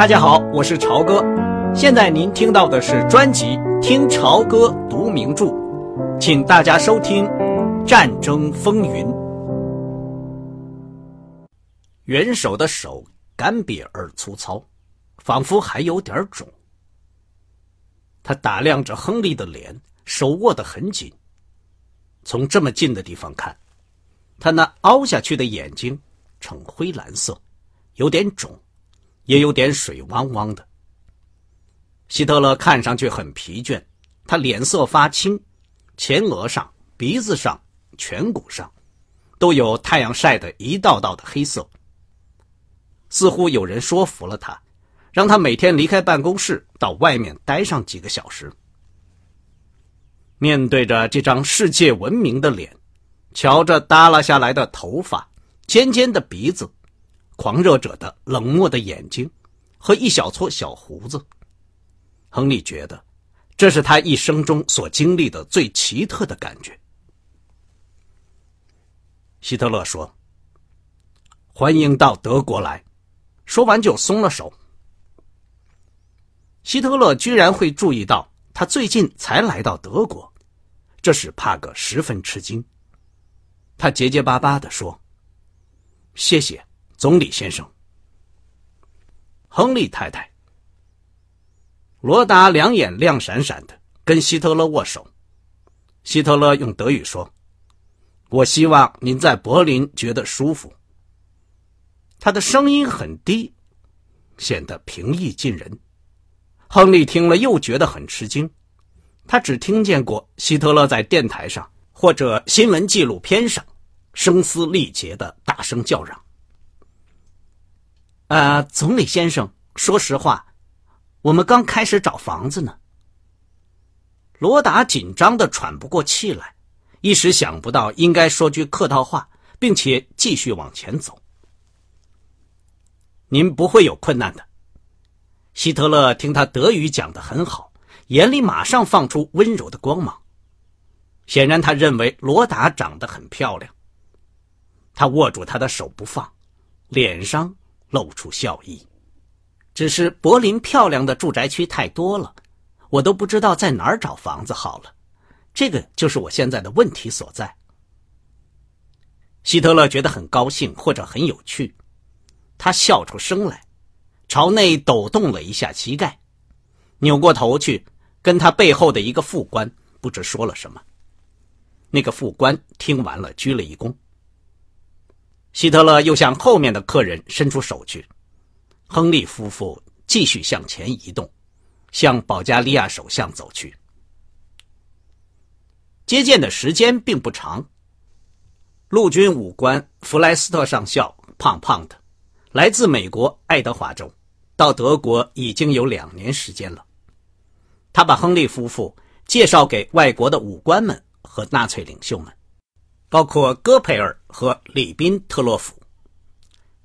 大家好，我是朝哥。现在您听到的是专辑《听朝歌读名著》，请大家收听《战争风云》。元首的手干瘪而粗糙，仿佛还有点肿。他打量着亨利的脸，手握得很紧。从这么近的地方看，他那凹下去的眼睛呈灰蓝色，有点肿。也有点水汪汪的。希特勒看上去很疲倦，他脸色发青，前额上、鼻子上、颧骨上，都有太阳晒的一道道的黑色。似乎有人说服了他，让他每天离开办公室，到外面待上几个小时。面对着这张世界闻名的脸，瞧着耷拉下来的头发，尖尖的鼻子。狂热者的冷漠的眼睛和一小撮小胡子，亨利觉得这是他一生中所经历的最奇特的感觉。希特勒说：“欢迎到德国来。”说完就松了手。希特勒居然会注意到他最近才来到德国，这使帕格十分吃惊。他结结巴巴地说：“谢谢。”总理先生，亨利太太，罗达两眼亮闪闪的，跟希特勒握手。希特勒用德语说：“我希望您在柏林觉得舒服。”他的声音很低，显得平易近人。亨利听了又觉得很吃惊，他只听见过希特勒在电台上或者新闻纪录片上声嘶力竭的大声叫嚷。呃，总理先生，说实话，我们刚开始找房子呢。罗达紧张的喘不过气来，一时想不到应该说句客套话，并且继续往前走。您不会有困难的。希特勒听他德语讲的很好，眼里马上放出温柔的光芒。显然，他认为罗达长得很漂亮。他握住他的手不放，脸上。露出笑意，只是柏林漂亮的住宅区太多了，我都不知道在哪儿找房子好了。这个就是我现在的问题所在。希特勒觉得很高兴，或者很有趣，他笑出声来，朝内抖动了一下膝盖，扭过头去跟他背后的一个副官不知说了什么。那个副官听完了，鞠了一躬。希特勒又向后面的客人伸出手去，亨利夫妇继续向前移动，向保加利亚首相走去。接见的时间并不长。陆军武官弗莱斯特上校，胖胖的，来自美国爱德华州，到德国已经有两年时间了。他把亨利夫妇介绍给外国的武官们和纳粹领袖们。包括戈培尔和里宾特洛甫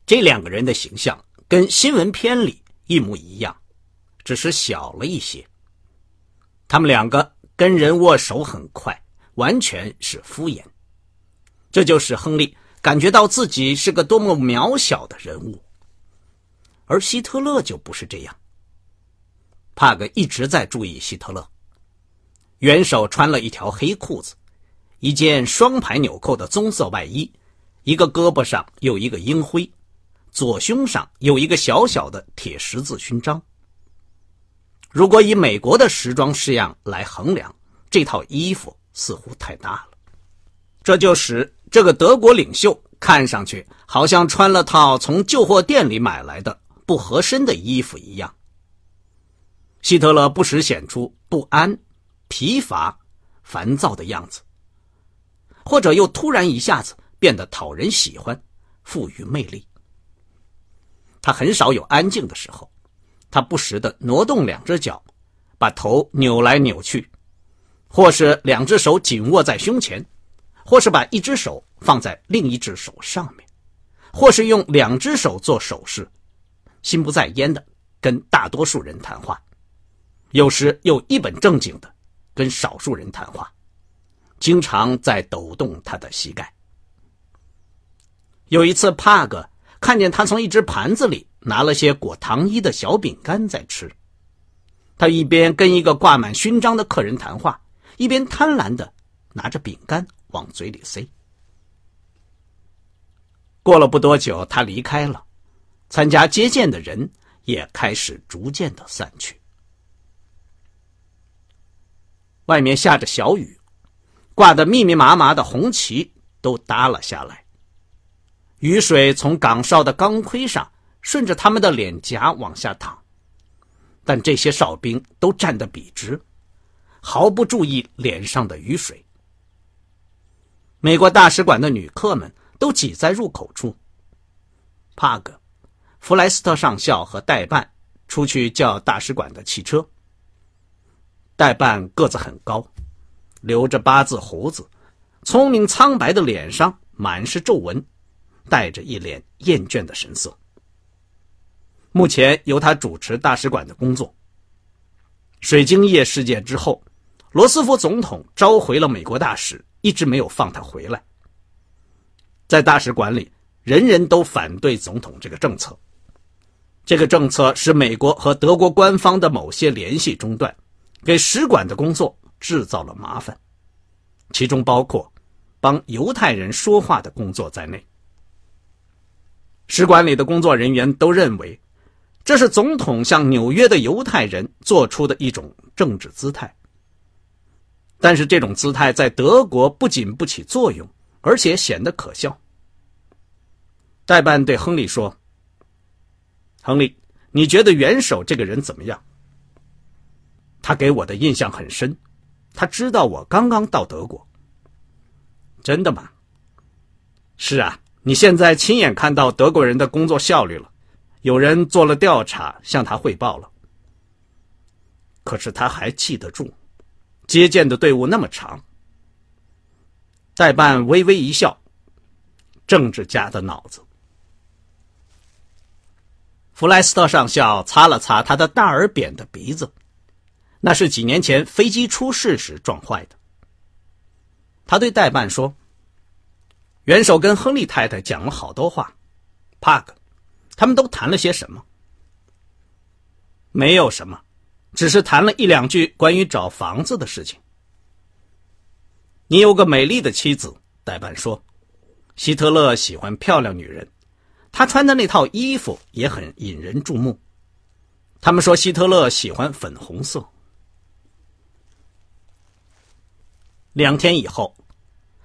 这两个人的形象跟新闻片里一模一样，只是小了一些。他们两个跟人握手很快，完全是敷衍。这就使亨利感觉到自己是个多么渺小的人物，而希特勒就不是这样。帕格一直在注意希特勒，元首穿了一条黑裤子。一件双排纽扣的棕色外衣，一个胳膊上有一个鹰徽，左胸上有一个小小的铁十字勋章。如果以美国的时装式样来衡量，这套衣服似乎太大了，这就使这个德国领袖看上去好像穿了套从旧货店里买来的不合身的衣服一样。希特勒不时显出不安、疲乏、烦躁的样子。或者又突然一下子变得讨人喜欢，富于魅力。他很少有安静的时候，他不时的挪动两只脚，把头扭来扭去，或是两只手紧握在胸前，或是把一只手放在另一只手上面，或是用两只手做手势，心不在焉的跟大多数人谈话，有时又一本正经的跟少数人谈话。经常在抖动他的膝盖。有一次，帕格看见他从一只盘子里拿了些裹糖衣的小饼干在吃。他一边跟一个挂满勋章的客人谈话，一边贪婪的拿着饼干往嘴里塞。过了不多久，他离开了，参加接见的人也开始逐渐的散去。外面下着小雨，挂得密密麻麻的红旗都耷了下来。雨水从岗哨的钢盔上顺着他们的脸颊往下淌，但这些哨兵都站得笔直，毫不注意脸上的雨水。美国大使馆的女客们都挤在入口处。帕格、弗莱斯特上校和代办出去叫大使馆的汽车。代办个子很高，留着八字胡子，聪明苍白的脸上满是皱纹，带着一脸厌倦的神色。目前由他主持大使馆的工作。水晶叶事件之后，罗斯福总统召回了美国大使，一直没有放他回来。在大使馆里，人人都反对总统这个政策。这个政策使美国和德国官方的某些联系中断。给使馆的工作制造了麻烦，其中包括帮犹太人说话的工作在内。使馆里的工作人员都认为，这是总统向纽约的犹太人做出的一种政治姿态。但是这种姿态在德国不仅不起作用，而且显得可笑。代办对亨利说：“亨利，你觉得元首这个人怎么样？”他给我的印象很深，他知道我刚刚到德国。真的吗？是啊，你现在亲眼看到德国人的工作效率了，有人做了调查，向他汇报了。可是他还记得住，接见的队伍那么长。代办微微一笑，政治家的脑子。弗莱斯特上校擦了擦他的大而扁的鼻子。那是几年前飞机出事时撞坏的。他对代办说：“元首跟亨利太太讲了好多话，帕克，他们都谈了些什么？没有什么，只是谈了一两句关于找房子的事情。你有个美丽的妻子，代办说，希特勒喜欢漂亮女人，他穿的那套衣服也很引人注目。他们说希特勒喜欢粉红色。”两天以后，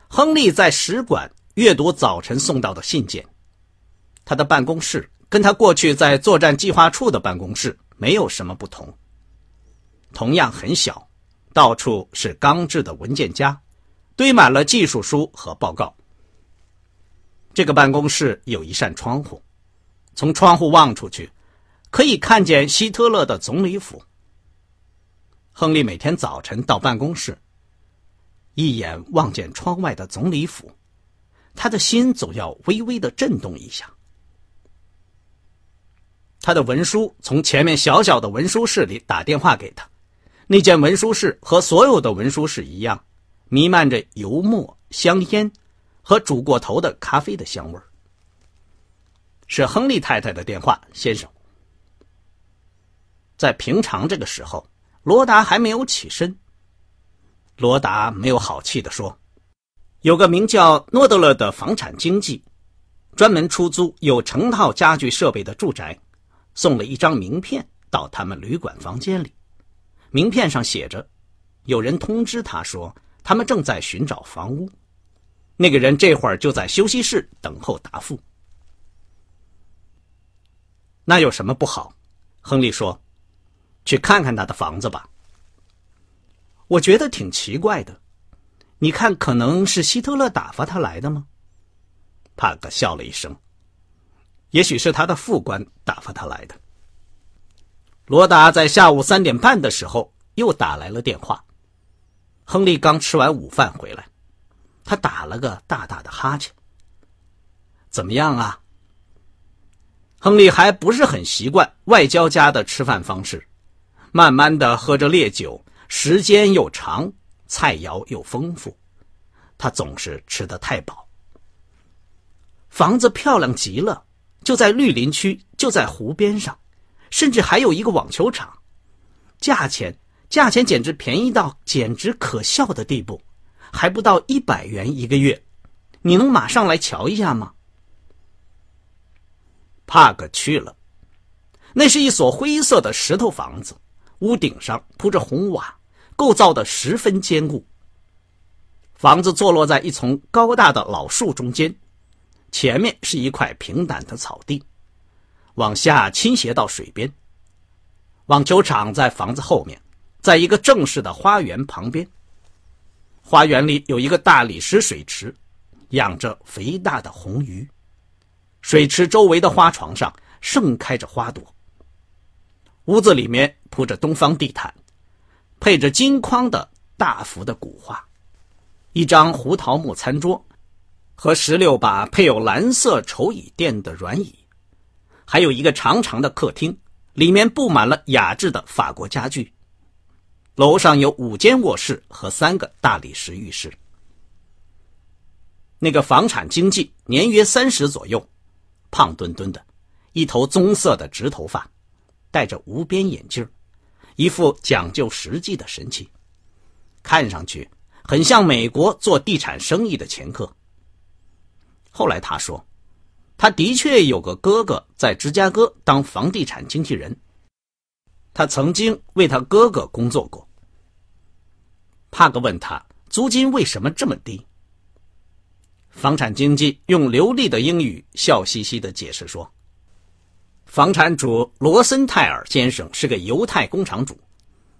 亨利在使馆阅读早晨送到的信件。他的办公室跟他过去在作战计划处的办公室没有什么不同，同样很小，到处是钢制的文件夹，堆满了技术书和报告。这个办公室有一扇窗户，从窗户望出去，可以看见希特勒的总理府。亨利每天早晨到办公室。一眼望见窗外的总理府，他的心总要微微的震动一下。他的文书从前面小小的文书室里打电话给他，那间文书室和所有的文书室一样，弥漫着油墨、香烟和煮过头的咖啡的香味。是亨利太太的电话，先生。在平常这个时候，罗达还没有起身。罗达没有好气地说：“有个名叫诺德勒的房产经纪，专门出租有成套家具设备的住宅，送了一张名片到他们旅馆房间里。名片上写着，有人通知他说他们正在寻找房屋。那个人这会儿就在休息室等候答复。那有什么不好？”亨利说：“去看看他的房子吧。”我觉得挺奇怪的，你看，可能是希特勒打发他来的吗？帕克笑了一声。也许是他的副官打发他来的。罗达在下午三点半的时候又打来了电话。亨利刚吃完午饭回来，他打了个大大的哈欠。怎么样啊？亨利还不是很习惯外交家的吃饭方式，慢慢的喝着烈酒。时间又长，菜肴又丰富，他总是吃得太饱。房子漂亮极了，就在绿林区，就在湖边上，甚至还有一个网球场，价钱价钱简直便宜到简直可笑的地步，还不到一百元一个月，你能马上来瞧一下吗？帕克去了，那是一所灰色的石头房子，屋顶上铺着红瓦，构造的十分坚固。房子坐落在一丛高大的老树中间。前面是一块平坦的草地，往下倾斜到水边。网球场在房子后面，在一个正式的花园旁边。花园里有一个大理石水池，养着肥大的红鱼。水池周围的花床上盛开着花朵。屋子里面铺着东方地毯，配着金框的大幅的古画，一张胡桃木餐桌。和十六把配有蓝色绸椅垫的软椅，还有一个长长的客厅，里面布满了雅致的法国家具。楼上有五间卧室和三个大理石浴室。那个房产经纪年约三十左右，胖墩墩的，一头棕色的直头发，戴着无边眼镜，一副讲究实际的神气，看上去很像美国做地产生意的前客。后来他说，他的确有个哥哥在芝加哥当房地产经纪人，他曾经为他哥哥工作过。帕格问他租金为什么这么低。房产经纪用流利的英语笑嘻嘻的解释说：“房产主罗森泰尔先生是个犹太工厂主，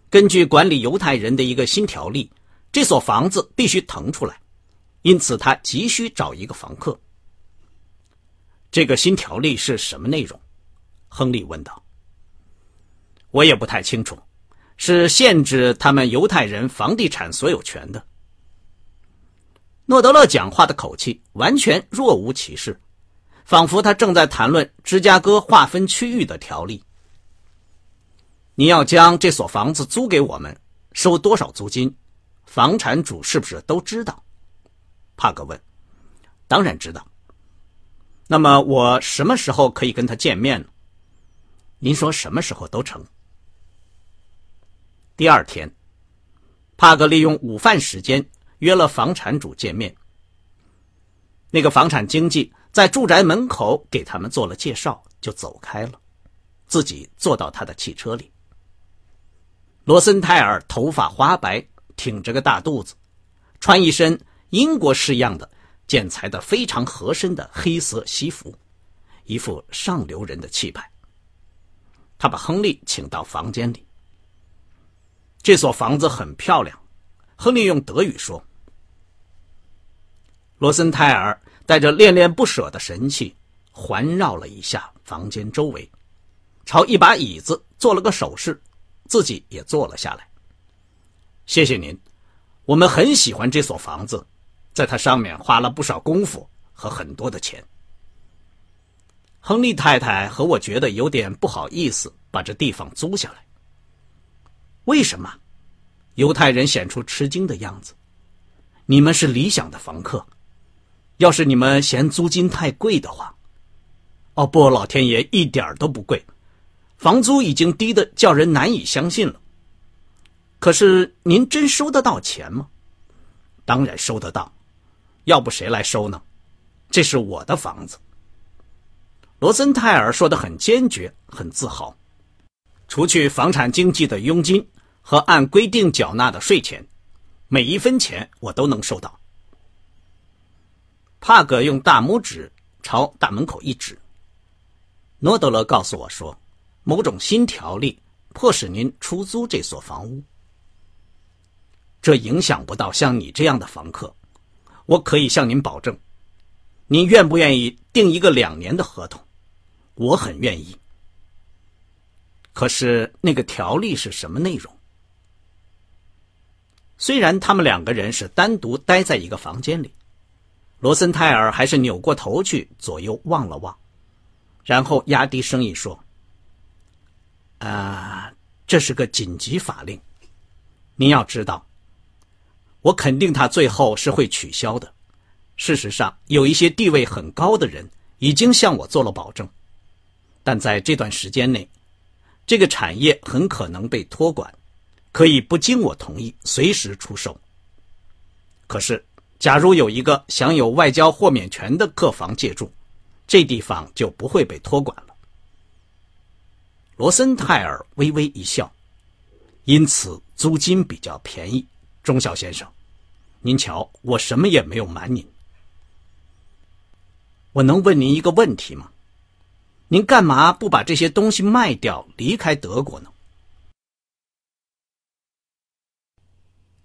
根据管理犹太人的一个新条例，这所房子必须腾出来。”因此，他急需找一个房客。这个新条例是什么内容？亨利问道。我也不太清楚，是限制他们犹太人房地产所有权的。诺德勒讲话的口气完全若无其事，仿佛他正在谈论芝加哥划分区域的条例。你要将这所房子租给我们，收多少租金？房产主是不是都知道？帕格问：“当然知道。那么我什么时候可以跟他见面呢？您说什么时候都成。”第二天，帕格利用午饭时间约了房产主见面。那个房产经纪在住宅门口给他们做了介绍，就走开了，自己坐到他的汽车里。罗森泰尔头发花白，挺着个大肚子，穿一身。英国式样的剪裁的非常合身的黑色西服，一副上流人的气派。他把亨利请到房间里。这所房子很漂亮，亨利用德语说。罗森泰尔带着恋恋不舍的神气环绕了一下房间周围，朝一把椅子做了个手势，自己也坐了下来。谢谢您，我们很喜欢这所房子。在它上面花了不少功夫和很多的钱。亨利太太和我觉得有点不好意思把这地方租下来。为什么？犹太人显出吃惊的样子。你们是理想的房客，要是你们嫌租金太贵的话，哦不，老天爷一点都不贵，房租已经低的叫人难以相信了。可是您真收得到钱吗？当然收得到。要不谁来收呢？这是我的房子。罗森泰尔说的很坚决，很自豪。除去房产经纪的佣金和按规定缴纳的税钱，每一分钱我都能收到。帕格用大拇指朝大门口一指。诺德勒告诉我说，某种新条例迫使您出租这所房屋。这影响不到像你这样的房客。我可以向您保证，您愿不愿意订一个两年的合同？我很愿意。可是那个条例是什么内容？虽然他们两个人是单独待在一个房间里，罗森泰尔还是扭过头去左右望了望，然后压低声音说：“啊，这是个紧急法令，您要知道。”我肯定他最后是会取消的。事实上，有一些地位很高的人已经向我做了保证，但在这段时间内，这个产业很可能被托管，可以不经我同意随时出售。可是，假如有一个享有外交豁免权的客房借住，这地方就不会被托管了。罗森泰尔微微一笑，因此租金比较便宜。钟晓先生，您瞧，我什么也没有瞒您。我能问您一个问题吗？您干嘛不把这些东西卖掉，离开德国呢？